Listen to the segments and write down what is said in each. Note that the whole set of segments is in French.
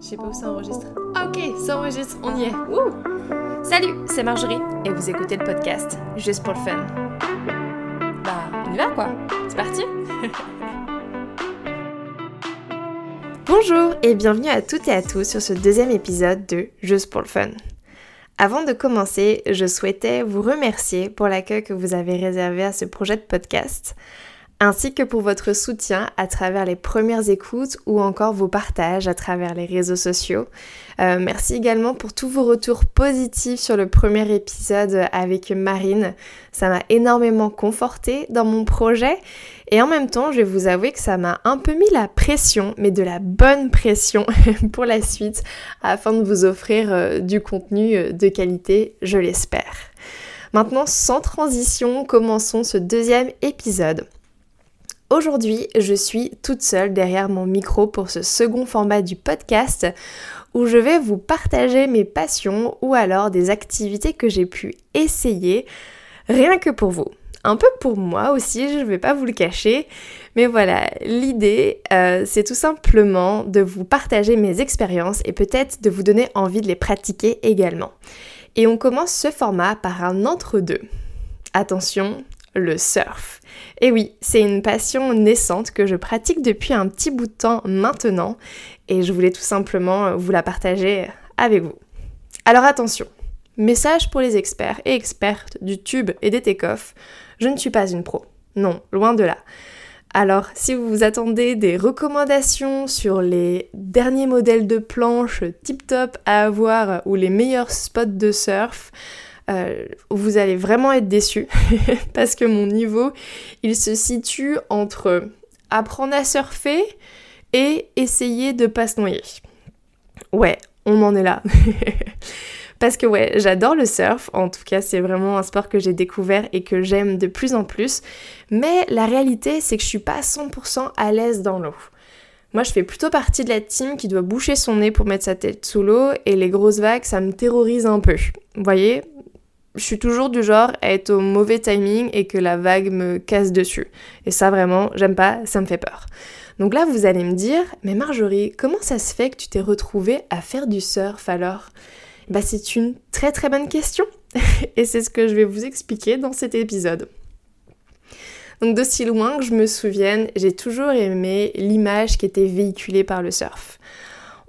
Je sais pas où ça enregistre. Ok, ça enregistre, on y est. Salut, c'est Marjorie et vous écoutez le podcast juste pour le fun. Bah, on y va quoi C'est parti Bonjour et bienvenue à toutes et à tous sur ce deuxième épisode de Juste pour le fun. Avant de commencer, je souhaitais vous remercier pour l'accueil que vous avez réservé à ce projet de podcast ainsi que pour votre soutien à travers les premières écoutes ou encore vos partages à travers les réseaux sociaux. Euh, merci également pour tous vos retours positifs sur le premier épisode avec Marine. Ça m'a énormément conforté dans mon projet et en même temps, je vais vous avouer que ça m'a un peu mis la pression, mais de la bonne pression pour la suite afin de vous offrir euh, du contenu euh, de qualité, je l'espère. Maintenant, sans transition, commençons ce deuxième épisode. Aujourd'hui, je suis toute seule derrière mon micro pour ce second format du podcast où je vais vous partager mes passions ou alors des activités que j'ai pu essayer rien que pour vous. Un peu pour moi aussi, je ne vais pas vous le cacher, mais voilà, l'idée euh, c'est tout simplement de vous partager mes expériences et peut-être de vous donner envie de les pratiquer également. Et on commence ce format par un entre-deux. Attention, le surf. Et oui, c'est une passion naissante que je pratique depuis un petit bout de temps maintenant et je voulais tout simplement vous la partager avec vous. Alors attention, message pour les experts et expertes du tube et des take-off, je ne suis pas une pro. Non, loin de là. Alors, si vous vous attendez des recommandations sur les derniers modèles de planches tip-top à avoir ou les meilleurs spots de surf, euh, vous allez vraiment être déçus parce que mon niveau, il se situe entre apprendre à surfer et essayer de pas se noyer. Ouais, on en est là. parce que ouais, j'adore le surf, en tout cas c'est vraiment un sport que j'ai découvert et que j'aime de plus en plus, mais la réalité c'est que je suis pas 100% à l'aise dans l'eau. Moi, je fais plutôt partie de la team qui doit boucher son nez pour mettre sa tête sous l'eau et les grosses vagues, ça me terrorise un peu. Vous voyez, je suis toujours du genre à être au mauvais timing et que la vague me casse dessus. Et ça vraiment, j'aime pas, ça me fait peur. Donc là, vous allez me dire, mais Marjorie, comment ça se fait que tu t'es retrouvée à faire du surf alors? Bah c'est une très très bonne question. et c'est ce que je vais vous expliquer dans cet épisode. Donc d'aussi loin que je me souvienne, j'ai toujours aimé l'image qui était véhiculée par le surf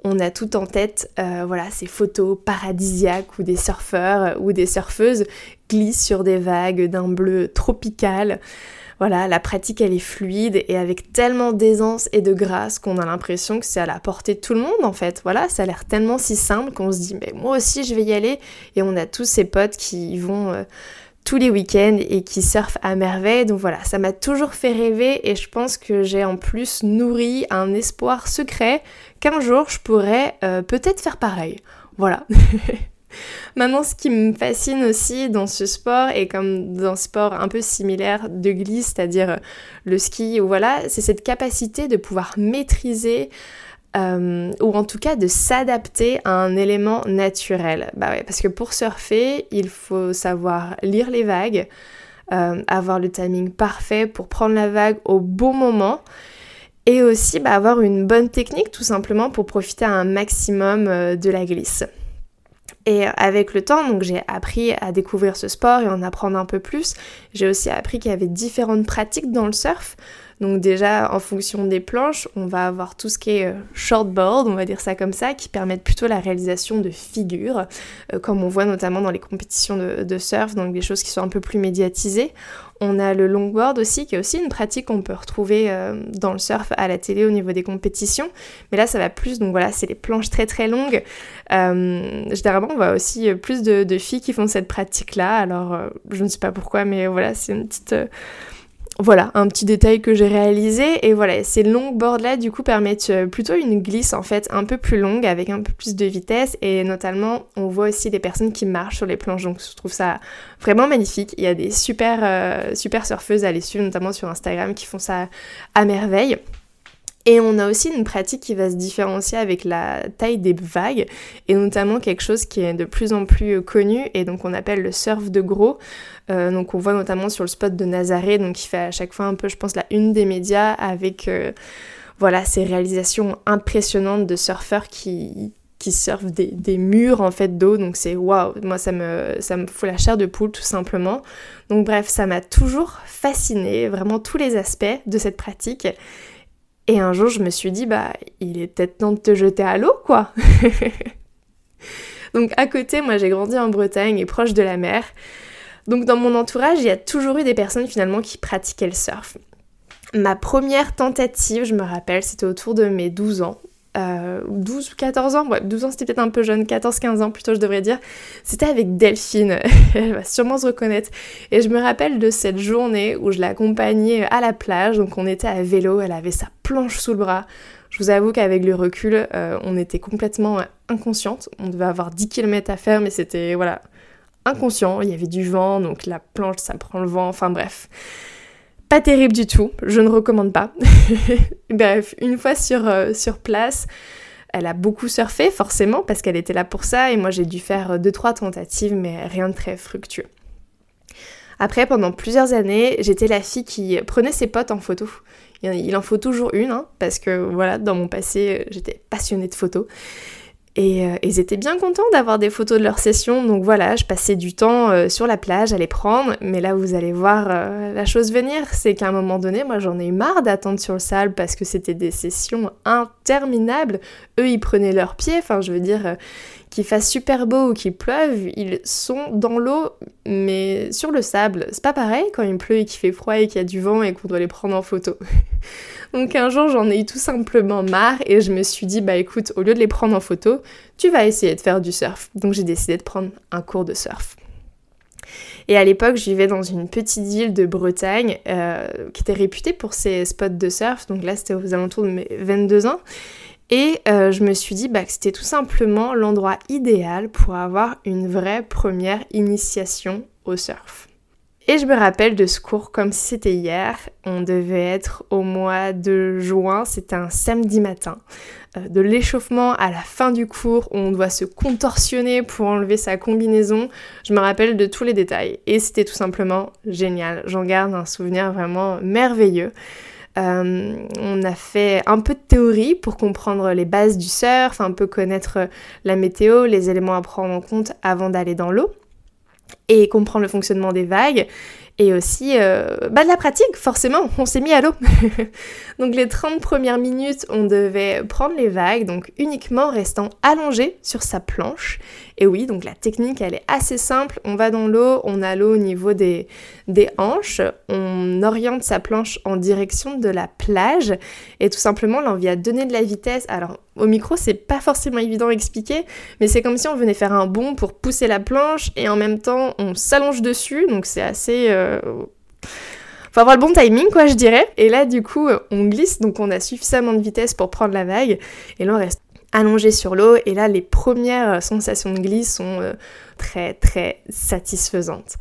on a tout en tête, euh, voilà, ces photos paradisiaques où des surfeurs ou des surfeuses glissent sur des vagues d'un bleu tropical. Voilà, la pratique elle est fluide et avec tellement d'aisance et de grâce qu'on a l'impression que c'est à la portée de tout le monde en fait. Voilà, ça a l'air tellement si simple qu'on se dit mais moi aussi je vais y aller et on a tous ces potes qui vont euh, tous les week-ends et qui surfent à merveille. Donc voilà, ça m'a toujours fait rêver et je pense que j'ai en plus nourri un espoir secret qu'un jour je pourrais euh, peut-être faire pareil. Voilà. Maintenant, ce qui me fascine aussi dans ce sport, et comme dans un sport un peu similaire de glisse, c'est-à-dire le ski, voilà, c'est cette capacité de pouvoir maîtriser euh, ou en tout cas de s'adapter à un élément naturel. Bah ouais, parce que pour surfer, il faut savoir lire les vagues, euh, avoir le timing parfait pour prendre la vague au bon moment et aussi bah, avoir une bonne technique tout simplement pour profiter un maximum euh, de la glisse. Et avec le temps, donc j'ai appris à découvrir ce sport et en apprendre un peu plus. J'ai aussi appris qu'il y avait différentes pratiques dans le surf. Donc déjà, en fonction des planches, on va avoir tout ce qui est euh, shortboard, on va dire ça comme ça, qui permettent plutôt la réalisation de figures, euh, comme on voit notamment dans les compétitions de, surf, donc des choses qui sont un peu plus médiatisées. On a le longboard aussi, qui est aussi une pratique qu'on peut retrouver euh, dans le surf à la télé au niveau des compétitions. Mais là, ça va plus, donc voilà, c'est les planches très très longues. généralement, on voit aussi plus de, de, filles qui font cette pratique-là. Alors, je ne sais pas pourquoi, mais voilà, c'est une petite voilà, un petit détail que j'ai réalisé. Et voilà, ces longboards là, du coup, permettent euh, plutôt une glisse en fait un peu plus longue avec un peu plus de vitesse. Et notamment, on voit aussi des personnes qui marchent sur les planches. Donc, je trouve ça vraiment magnifique. Il y a des super, euh, super surfeuses à les suivre, notamment sur Instagram, qui font ça à merveille. Et on a aussi une pratique qui va se différencier avec la taille des vagues, et notamment quelque chose qui est de plus en plus connu, et donc on appelle le surf de gros. Euh, donc on voit notamment sur le spot de Nazaré, donc qui fait à chaque fois un peu, je pense, la une des médias avec... Euh, voilà, ces réalisations impressionnantes de surfeurs qui, qui surfent des, murs en fait d'eau. Donc c'est waouh, moi ça me, ça me fout la chair de poule tout simplement. Donc bref, ça m'a toujours fasciné, vraiment tous les aspects de cette pratique. Et un jour, je me suis dit, bah, il est peut-être temps de te jeter à l'eau, quoi. Donc à côté, moi j'ai grandi en Bretagne et proche de la mer. Donc dans mon entourage, il y a toujours eu des personnes finalement qui pratiquaient le surf. Ma première tentative, je me rappelle, c'était autour de mes 12 ans. Euh, 12 ou 14 ans, ouais, 12 ans c'était peut-être un peu jeune, 14-15 ans plutôt je devrais dire, c'était avec Delphine, elle va sûrement se reconnaître. Et je me rappelle de cette journée où je l'accompagnais à la plage, donc on était à vélo, elle avait sa planche sous le bras. Je vous avoue qu'avec le recul, euh, on était complètement inconsciente, on devait avoir 10 km à faire, mais c'était, voilà, inconscient, il y avait du vent, donc la planche ça prend le vent, enfin bref. Pas terrible du tout, je ne recommande pas. Bref, une fois sur, euh, sur place, elle a beaucoup surfé forcément parce qu'elle était là pour ça et moi j'ai dû faire 2-3 tentatives mais rien de très fructueux. Après, pendant plusieurs années, j'étais la fille qui prenait ses potes en photo. Il en faut toujours une, hein, parce que voilà, dans mon passé, j'étais passionnée de photos. Et euh, ils étaient bien contents d'avoir des photos de leur session, donc voilà, je passais du temps euh, sur la plage à les prendre, mais là vous allez voir euh, la chose venir, c'est qu'à un moment donné, moi j'en ai eu marre d'attendre sur le sable parce que c'était des sessions interminables. Eux ils prenaient leurs pieds, enfin je veux dire, qu'il fasse super beau ou qu'il pleuve, ils sont dans l'eau, mais sur le sable. C'est pas pareil quand il pleut et qu'il fait froid et qu'il y a du vent et qu'on doit les prendre en photo. Donc un jour j'en ai eu tout simplement marre et je me suis dit bah écoute au lieu de les prendre en photo, tu vas essayer de faire du surf. Donc j'ai décidé de prendre un cours de surf. Et à l'époque, je vivais dans une petite ville de Bretagne euh, qui était réputée pour ses spots de surf. Donc là, c'était aux alentours de mes 22 ans. Et euh, je me suis dit bah, que c'était tout simplement l'endroit idéal pour avoir une vraie première initiation au surf. Et je me rappelle de ce cours comme si c'était hier. On devait être au mois de juin, c'était un samedi matin. Euh, de l'échauffement à la fin du cours, on doit se contorsionner pour enlever sa combinaison. Je me rappelle de tous les détails. Et c'était tout simplement génial. J'en garde un souvenir vraiment merveilleux. Euh, on a fait un peu de théorie pour comprendre les bases du surf, un peu connaître la météo, les éléments à prendre en compte avant d'aller dans l'eau et comprendre le fonctionnement des vagues et aussi euh, bah de la pratique, forcément, on s'est mis à l'eau. donc les 30 premières minutes, on devait prendre les vagues, donc uniquement restant allongé sur sa planche. Et oui, donc la technique, elle est assez simple. On va dans l'eau, on a l'eau au niveau des, hanches, on oriente sa planche en direction de la plage et tout simplement, là, on vient donner de la vitesse. Alors, au micro, c'est pas forcément évident à expliquer, mais c'est comme si on venait faire un bond pour pousser la planche et en même temps, on s'allonge dessus, donc c'est assez... Euh, faut avoir le bon timing, quoi, je dirais. Et là, du coup, on glisse, donc on a suffisamment de vitesse pour prendre la vague. Et là, on reste allongé sur l'eau. Et là, les premières sensations de glisse sont euh, très, très satisfaisantes.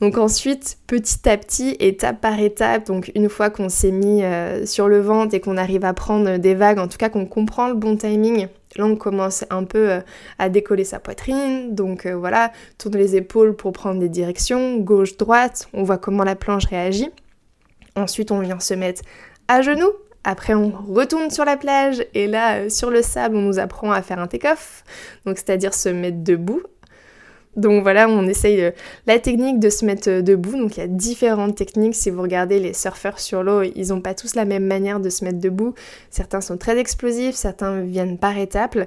Donc ensuite, petit à petit, étape par étape, donc une fois qu'on s'est mis euh, sur le ventre et qu'on arrive à prendre des vagues, en tout cas qu'on comprend le bon timing, là on commence un peu euh, à décoller sa poitrine, donc euh, voilà, tourne les épaules pour prendre des directions, gauche, droite, on voit comment la planche réagit. Ensuite, on vient se mettre à genoux, après, on retourne sur la plage et là, sur le sable, on nous apprend à faire un take-off, c'est-à-dire se mettre debout donc voilà, on essaye euh, la technique de se mettre euh, debout. Donc il y a différentes techniques. Si vous regardez les surfeurs sur l'eau, ils n'ont pas tous la même manière de se mettre debout. Certains sont très explosifs, certains viennent par étapes.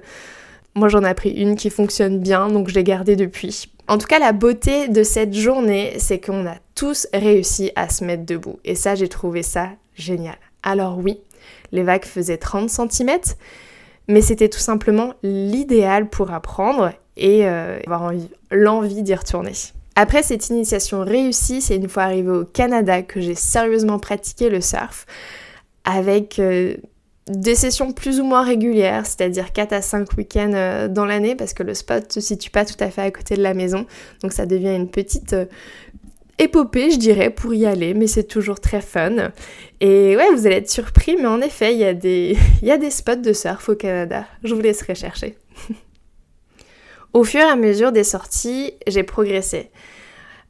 Moi j'en ai appris une qui fonctionne bien, donc je l'ai gardée depuis. En tout cas, la beauté de cette journée, c'est qu'on a tous réussi à se mettre debout. Et ça, j'ai trouvé ça génial. Alors oui, les vagues faisaient 30 cm, mais c'était tout simplement l'idéal pour apprendre et euh, avoir l'envie d'y retourner. Après cette initiation réussie, c'est une fois arrivée au Canada que j'ai sérieusement pratiqué le surf avec euh, des sessions plus ou moins régulières, c'est-à-dire 4 à 5 week-ends euh, dans l'année parce que le spot se situe pas tout à fait à côté de la maison. Donc ça devient une petite épopée, je dirais, pour y aller, mais c'est toujours très fun. Et ouais, vous allez être surpris, mais en effet, il y, a des... spots de surf au Canada. Je vous laisserai chercher. Au fur et à mesure des sorties, j'ai progressé.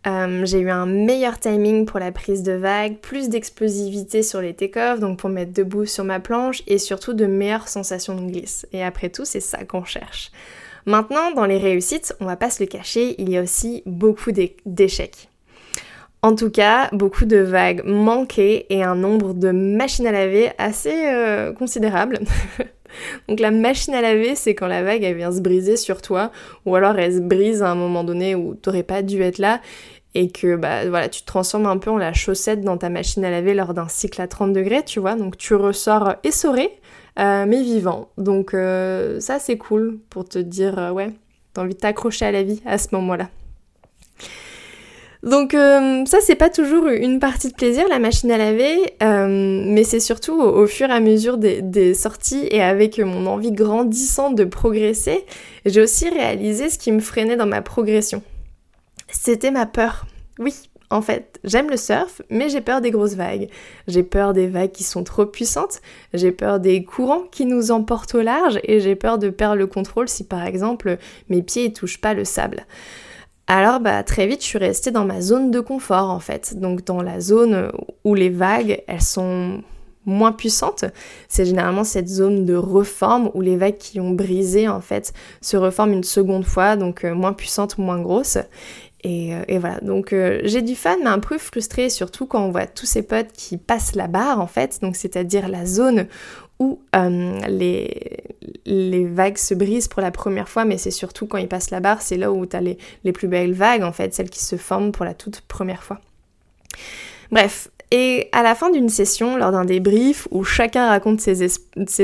Euh, j'ai eu un meilleur timing pour la prise de vague, plus d'explosivité sur les take-off, donc pour mettre debout sur ma planche, et surtout de meilleures sensations de glisse. Et après tout, c'est ça qu'on cherche. Maintenant, dans les réussites, on va pas se le cacher, il y a aussi beaucoup d'échecs. En tout cas, beaucoup de vagues manquées et un nombre de machines à laver assez euh, considérable. Donc la machine à laver, c'est quand la vague elle vient se briser sur toi, ou alors elle se brise à un moment donné où t'aurais pas dû être là, et que bah voilà, tu te transformes un peu en la chaussette dans ta machine à laver lors d'un cycle à 30 degrés, tu vois. Donc tu ressors essoré, euh, mais vivant. Donc euh, ça c'est cool pour te dire ouais, t'as envie de t'accrocher à la vie à ce moment-là. Donc ça c'est pas toujours une partie de plaisir la machine à laver, mais c'est surtout au, fur et à mesure des, des, sorties et avec mon envie grandissante de progresser, j'ai aussi réalisé ce qui me freinait dans ma progression. C'était ma peur. Oui, en fait, j'aime le surf, mais j'ai peur des grosses vagues. J'ai peur des vagues qui sont trop puissantes, j'ai peur des courants qui nous emportent au large, et j'ai peur de perdre le contrôle si par exemple mes pieds ne touchent pas le sable. Alors bah très vite je suis restée dans ma zone de confort en fait, donc dans la zone où les vagues elles sont moins puissantes, c'est généralement cette zone de reforme où les vagues qui ont brisé en fait se reforment une seconde fois, donc euh, moins puissantes, moins grosses. Euh, et, voilà, donc euh, j'ai du fun, mais un peu frustré, surtout quand on voit tous ces potes qui passent la barre, en fait, donc c'est-à-dire la zone où euh, les, les vagues se brisent pour la première fois, mais c'est surtout quand ils passent la barre, c'est là où tu as les, les plus belles vagues, en fait, celles qui se forment pour la toute première fois. Bref, et à la fin d'une session, lors d'un débrief où chacun raconte ses,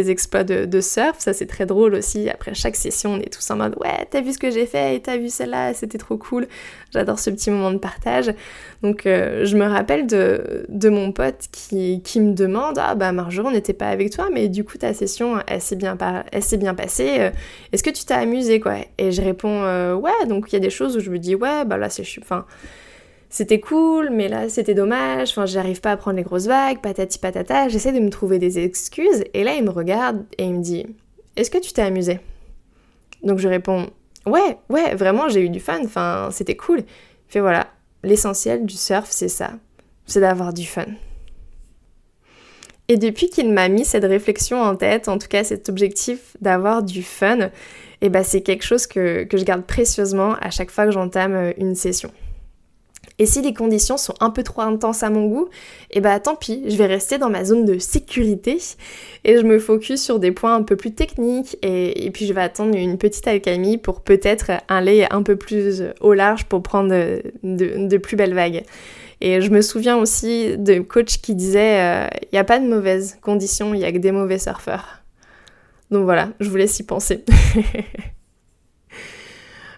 exploits de, surf, ça c'est très drôle aussi, après chaque session on est tous en mode ouais t'as vu ce que j'ai fait et t'as vu celle-là, c'était trop cool, j'adore ce petit moment de partage. Donc euh, je me rappelle de, mon pote qui, me demande ah bah Marjorie on n'était pas avec toi mais du coup ta session elle s'est bien, bien passée, euh, est-ce que tu t'as amusé quoi? Et je réponds euh, ouais donc il y a des choses où je me dis ouais bah là c'est... c'était cool, mais là c'était dommage, enfin j'arrive pas à prendre les grosses vagues, patati patata, j'essaie de me trouver des excuses, et là il me regarde et il me dit Est-ce que tu t'es amusé? Donc je réponds Ouais, ouais, vraiment j'ai eu du fun, enfin c'était cool. Fait voilà, l'essentiel du surf c'est ça, c'est d'avoir du fun. Et depuis qu'il m'a mis cette réflexion en tête, en tout cas cet objectif d'avoir du fun, et eh ben c'est quelque chose que, que je garde précieusement à chaque fois que j'entame une session. Et si les conditions sont un peu trop intenses à mon goût, eh bah tant pis, je vais rester dans ma zone de sécurité et je me focus sur des points un peu plus techniques et, puis je vais attendre une petite alcalmie pour peut-être aller un peu plus au large pour prendre de, plus belles vagues. Et je me souviens aussi de coach qui disait il euh, n'y a pas de mauvaises conditions, il n'y a que des mauvais surfeurs. Donc voilà, je vous laisse y penser.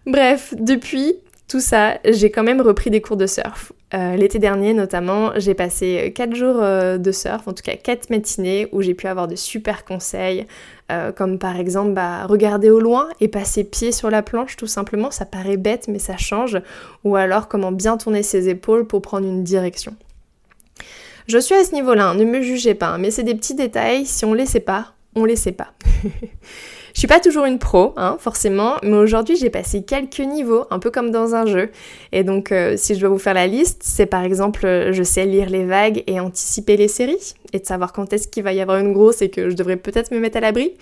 Bref, depuis, tout ça, j'ai quand même repris des cours de surf. Euh, l'été dernier notamment, j'ai passé 4 jours euh, de surf, en tout cas 4 matinées où j'ai pu avoir de super conseils, euh, comme par exemple bah, regarder au loin et passer pied sur la planche tout simplement, ça paraît bête mais ça change, ou alors comment bien tourner ses épaules pour prendre une direction. Je suis à ce niveau-là, hein, ne me jugez pas, hein, mais c'est des petits détails, si on les sait pas, on les sait pas. Je suis pas toujours une pro, hein, forcément, mais aujourd'hui j'ai passé quelques niveaux, un peu comme dans un jeu. Et donc, euh, si je dois vous faire la liste, c'est par exemple, euh, je sais lire les vagues et anticiper les séries, et de savoir quand est-ce qu'il va y avoir une grosse et que je devrais peut-être me mettre à l'abri.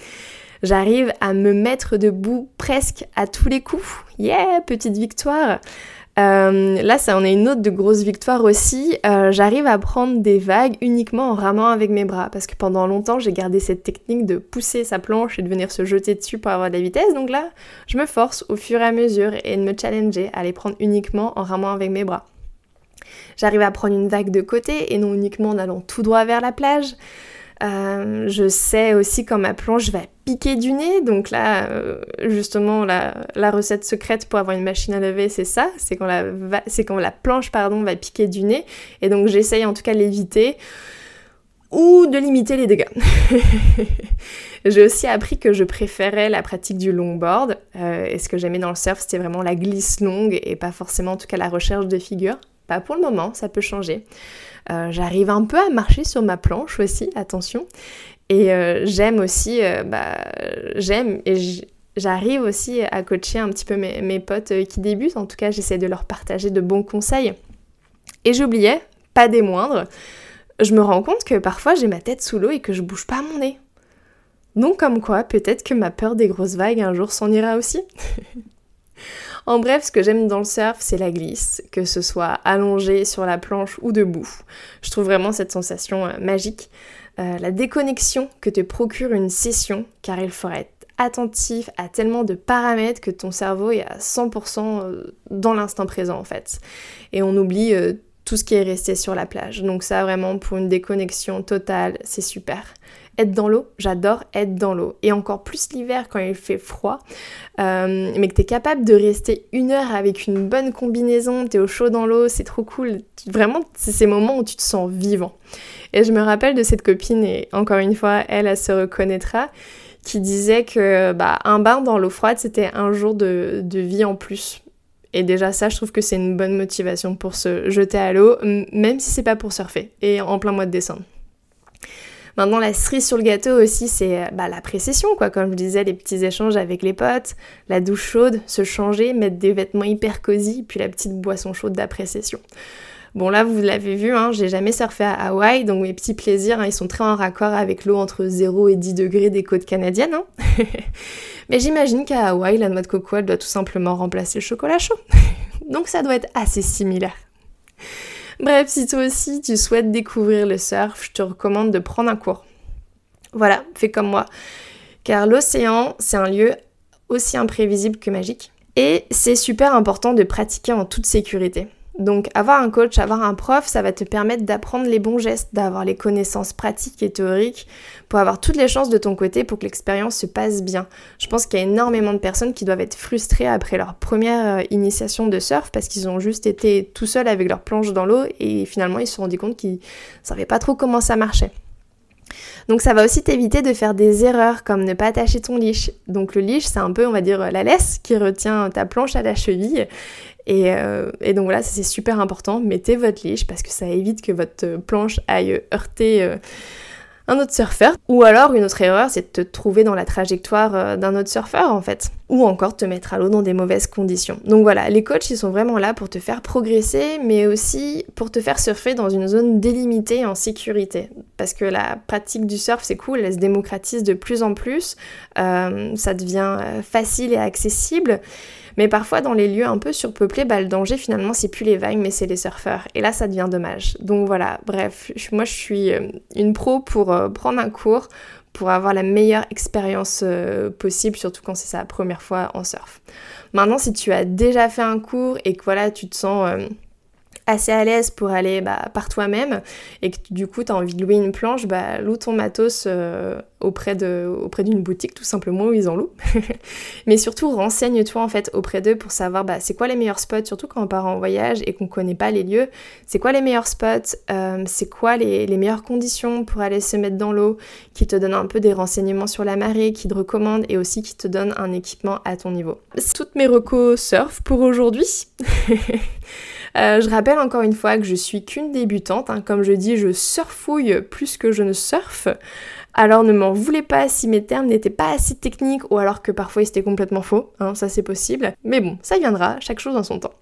J'arrive à me mettre debout presque à tous les coups. Yeah, petite victoire. Euh, là, ça en est une autre de grosse victoire aussi. Euh, j'arrive à prendre des vagues uniquement en ramant avec mes bras parce que pendant longtemps, j'ai gardé cette technique de pousser sa planche et de venir se jeter dessus pour avoir de la vitesse. Donc là, je me force au fur et à mesure et de me challenger à les prendre uniquement en ramant avec mes bras. J'arrive à prendre une vague de côté et non uniquement en allant tout droit vers la plage. Euh, je sais aussi quand ma planche va piquer du nez, donc là, euh, justement, la, recette secrète pour avoir une machine à laver, c'est ça, c'est quand, la, planche pardon, va piquer du nez, et donc j'essaye en tout cas l'éviter ou de limiter les dégâts. J'ai aussi appris que je préférais la pratique du longboard, euh, et ce que j'aimais dans le surf, c'était vraiment la glisse longue et pas forcément en tout cas la recherche de figures. Pas pour le moment, ça peut changer. Euh, j'arrive un peu à marcher sur ma planche aussi, attention. Et euh, j'aime aussi, euh, bah, j'aime et j'arrive aussi à coacher un petit peu mes, potes qui débutent. En tout cas, j'essaie de leur partager de bons conseils. Et j'oubliais, pas des moindres, je me rends compte que parfois j'ai ma tête sous l'eau et que je bouge pas mon nez. Donc comme quoi, peut-être que ma peur des grosses vagues un jour s'en ira aussi. en bref, ce que j'aime dans le surf, c'est la glisse, que ce soit allongé sur la planche ou debout. Je trouve vraiment cette sensation euh, magique. Euh, la déconnexion que te procure une session, car il faut être attentif à tellement de paramètres que ton cerveau est à 100% euh, dans l'instant présent en fait. Et on oublie tout ce qui est resté sur la plage. Donc ça vraiment pour une déconnexion totale, c'est super. Être dans l'eau, j'adore être dans l'eau. Et encore plus l'hiver quand il fait froid, euh, mais que tu es capable de rester une heure avec une bonne combinaison, tu es au chaud dans l'eau, c'est trop cool. Vraiment, c'est ces moments où tu te sens vivant. Et je me rappelle de cette copine, et encore une fois, elle, elle se reconnaîtra, qui disait que bah, un bain dans l'eau froide, c'était un jour de, de vie en plus. Et déjà ça, je trouve que c'est une bonne motivation pour se jeter à l'eau, même si c'est pas pour surfer, et en plein mois de décembre. Maintenant, la cerise sur le gâteau aussi, c'est bah, la précession, quoi. Comme je disais, les petits échanges avec les potes, la douche chaude, se changer, mettre des vêtements hyper cosy, puis la petite boisson chaude d'appréciation. Bon là, vous l'avez vu, hein, j'ai jamais surfé à Hawaï, donc mes petits plaisirs, hein, ils sont très en raccord avec l'eau entre 0 et 10 degrés des côtes canadiennes. Hein. Mais j'imagine qu'à Hawaï, la noix de coco, elle doit tout simplement remplacer le chocolat chaud. Donc ça doit être assez similaire. Bref, si toi aussi tu souhaites découvrir le surf, je te recommande de prendre un cours. Voilà, fais comme moi. Car l'océan, c'est un lieu aussi imprévisible que magique. Et c'est super important de pratiquer en toute sécurité. Donc avoir un coach, avoir un prof, ça va te permettre d'apprendre les bons gestes, d'avoir les connaissances pratiques et théoriques pour avoir toutes les chances de ton côté pour que l'expérience se passe bien. Je pense qu'il y a énormément de personnes qui doivent être frustrées après leur première euh, initiation de surf parce qu'ils ont juste été tout seuls avec leur planche dans l'eau et finalement ils se sont rendus compte qu'ils ne savaient pas trop comment ça marchait. Donc ça va aussi t'éviter de faire des erreurs comme ne pas attacher ton leash. Donc le leash c'est un peu on va dire la laisse qui retient ta planche à la cheville euh, et, donc voilà, c'est super important. Mettez votre leash parce que ça évite que votre planche aille heurter euh, un autre surfeur. Ou alors, une autre erreur, c'est de te trouver dans la trajectoire euh, d'un autre surfeur en fait. Ou encore te mettre à l'eau dans des mauvaises conditions. Donc voilà, les coachs, ils sont vraiment là pour te faire progresser, mais aussi pour te faire surfer dans une zone délimitée en sécurité. Parce que la pratique du surf, c'est cool, elle se démocratise de plus en plus. ça devient facile et accessible. Mais parfois, dans les lieux un peu surpeuplés, bah, le danger finalement, c'est plus les vagues, mais c'est les surfeurs. Et là, ça devient dommage. Donc voilà, bref, moi je suis euh, une pro pour euh, prendre un cours, pour avoir la meilleure expérience euh, possible, surtout quand c'est sa première fois en surf. Maintenant, si tu as déjà fait un cours et que voilà, tu te sens assez à l'aise pour aller bah, par toi-même et que du coup tu as envie de louer une planche, bah, loue ton matos euh, auprès d'une boutique tout simplement où ils en louent. Mais surtout renseigne-toi en fait auprès d'eux pour savoir bah, c'est quoi les meilleurs spots, surtout quand on part en voyage et qu'on connaît pas les lieux, c'est quoi les meilleurs spots, euh, c'est quoi les, les, meilleures conditions pour aller se mettre dans l'eau, qui te donne un peu des renseignements sur la marée, qui te recommande et aussi qui te donne un équipement à ton niveau. Toutes mes recos surf pour aujourd'hui. Euh, je rappelle encore une fois que je suis qu'une débutante. Hein. Comme je dis, je surfouille plus que je ne surfe. Alors ne m'en voulez pas si mes termes n'étaient pas assez techniques ou alors que parfois ils étaient complètement faux. Hein, ça c'est possible. Mais bon, ça viendra, chaque chose en son temps.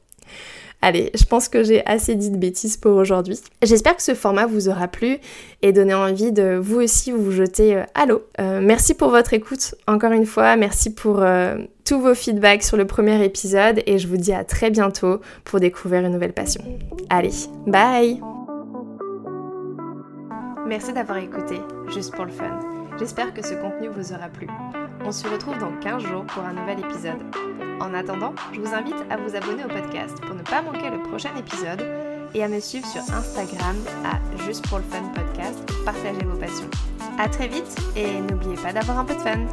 Allez, je pense que j'ai assez dit de bêtises pour aujourd'hui. J'espère que ce format vous aura plu et donné envie de vous aussi vous jeter euh, à l'eau. Euh, merci pour votre écoute, encore une fois, merci pour euh, tous vos feedbacks sur le premier épisode et je vous dis à très bientôt pour découvrir une nouvelle passion. Allez, bye Merci d'avoir écouté, juste pour le fun. J'espère que ce contenu vous aura plu. On se retrouve dans 15 jours pour un nouvel épisode. En attendant, je vous invite à vous abonner au podcast pour ne pas manquer le prochain épisode et à me suivre sur Instagram à Juste pour le Fun Podcast pour partager vos passions. A très vite et n'oubliez pas d'avoir un peu de fun